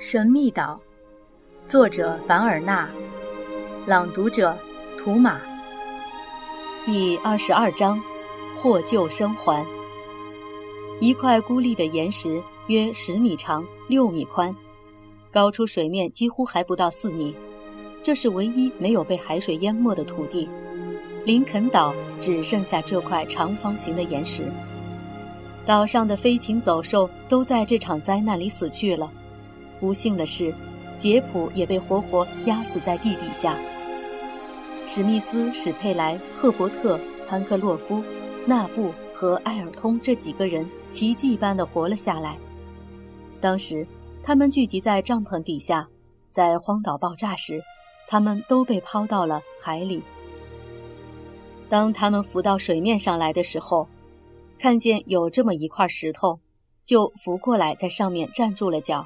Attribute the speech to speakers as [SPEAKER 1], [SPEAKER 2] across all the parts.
[SPEAKER 1] 神秘岛，作者凡尔纳，朗读者图马。第二十二章，获救生还。一块孤立的岩石，约十米长，六米宽，高出水面几乎还不到四米。这是唯一没有被海水淹没的土地。林肯岛只剩下这块长方形的岩石。岛上的飞禽走兽都在这场灾难里死去了。不幸的是，杰普也被活活压死在地底下。史密斯、史佩莱、赫伯特、潘克洛夫、纳布和埃尔通这几个人奇迹般的活了下来。当时，他们聚集在帐篷底下，在荒岛爆炸时，他们都被抛到了海里。当他们浮到水面上来的时候，看见有这么一块石头，就浮过来，在上面站住了脚。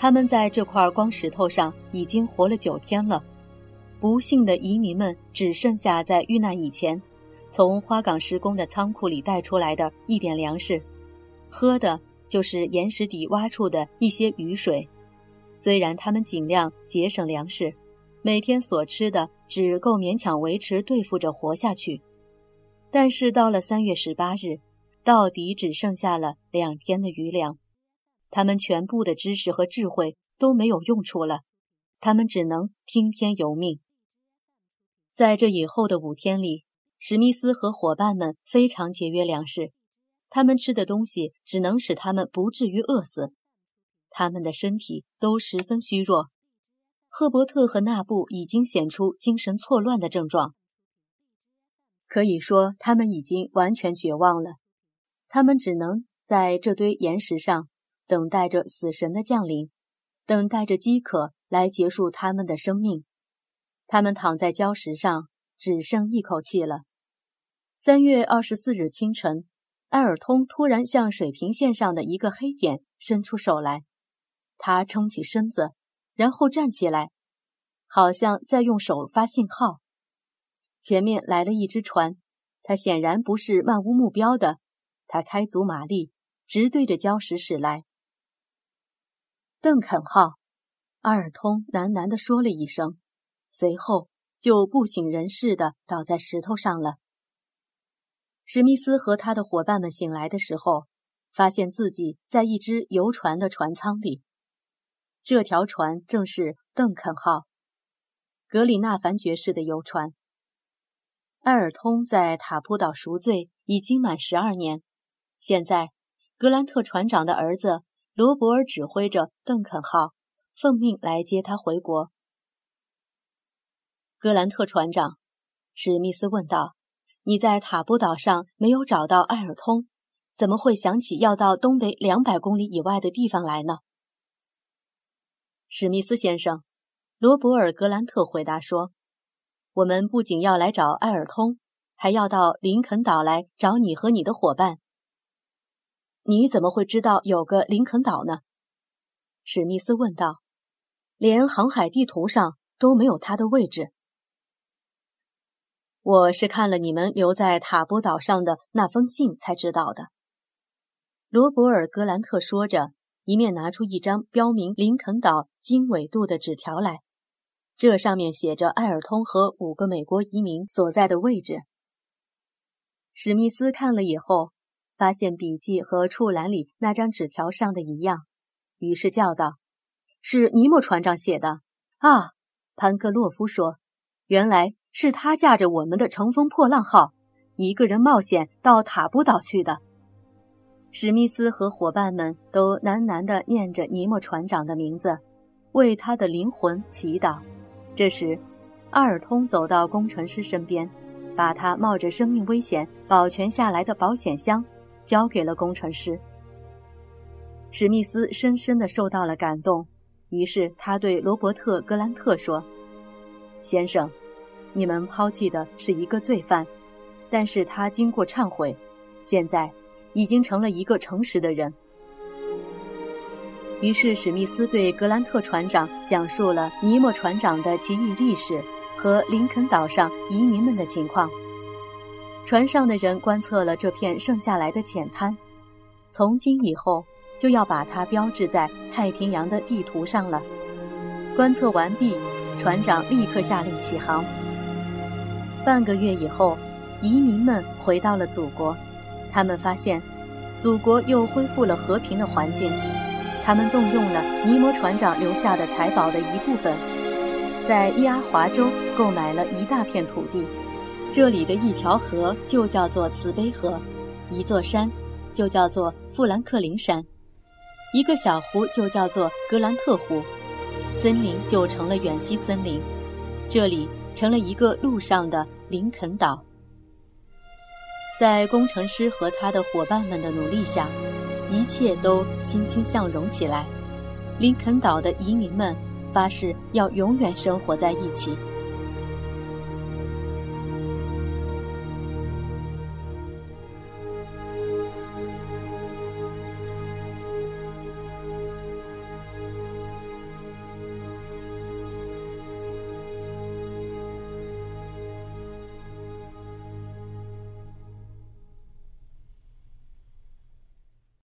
[SPEAKER 1] 他们在这块光石头上已经活了九天了。不幸的移民们只剩下在遇难以前，从花岗石工的仓库里带出来的一点粮食，喝的就是岩石底挖出的一些雨水。虽然他们尽量节省粮食，每天所吃的只够勉强维持对付着活下去，但是到了三月十八日，到底只剩下了两天的余粮。他们全部的知识和智慧都没有用处了，他们只能听天由命。在这以后的五天里，史密斯和伙伴们非常节约粮食，他们吃的东西只能使他们不至于饿死。他们的身体都十分虚弱，赫伯特和纳布已经显出精神错乱的症状，可以说他们已经完全绝望了。他们只能在这堆岩石上。等待着死神的降临，等待着饥渴来结束他们的生命。他们躺在礁石上，只剩一口气了。三月二十四日清晨，埃尔通突然向水平线上的一个黑点伸出手来，他撑起身子，然后站起来，好像在用手发信号。前面来了一只船，它显然不是漫无目标的，它开足马力，直对着礁石驶来。邓肯号，阿尔通喃喃地说了一声，随后就不省人事地倒在石头上了。史密斯和他的伙伴们醒来的时候，发现自己在一只游船的船舱里。这条船正是邓肯号，格里纳凡爵士的游船。埃尔通在塔普岛赎罪已经满十二年，现在格兰特船长的儿子。罗伯尔指挥着邓肯号，奉命来接他回国。格兰特船长，史密斯问道：“你在塔布岛上没有找到艾尔通，怎么会想起要到东北两百公里以外的地方来呢？”史密斯先生，罗伯尔·格兰特回答说：“我们不仅要来找艾尔通，还要到林肯岛来找你和你的伙伴。”你怎么会知道有个林肯岛呢？史密斯问道。连航海地图上都没有它的位置。我是看了你们留在塔波岛上的那封信才知道的。罗伯尔·格兰特说着，一面拿出一张标明林肯岛经纬度的纸条来，这上面写着艾尔通和五个美国移民所在的位置。史密斯看了以后。发现笔记和触栏里那张纸条上的一样，于是叫道：“是尼莫船长写的啊！”潘克洛夫说：“原来是他驾着我们的乘风破浪号，一个人冒险到塔布岛去的。”史密斯和伙伴们都喃喃地念着尼莫船长的名字，为他的灵魂祈祷。这时，阿尔通走到工程师身边，把他冒着生命危险保全下来的保险箱。交给了工程师。史密斯深深地受到了感动，于是他对罗伯特·格兰特说：“先生，你们抛弃的是一个罪犯，但是他经过忏悔，现在已经成了一个诚实的人。”于是史密斯对格兰特船长讲述了尼莫船长的奇异历史和林肯岛上移民们的情况。船上的人观测了这片剩下来的浅滩。从今以后，就要把它标志在太平洋的地图上了。观测完毕，船长立刻下令起航。半个月以后，移民们回到了祖国，他们发现，祖国又恢复了和平的环境。他们动用了尼摩船长留下的财宝的一部分，在伊阿华州购买了一大片土地，这里的一条河就叫做慈悲河，一座山就叫做富兰克林山，一个小湖就叫做格兰特湖。森林就成了远西森林，这里成了一个陆上的林肯岛。在工程师和他的伙伴们的努力下，一切都欣欣向荣起来。林肯岛的移民们发誓要永远生活在一起。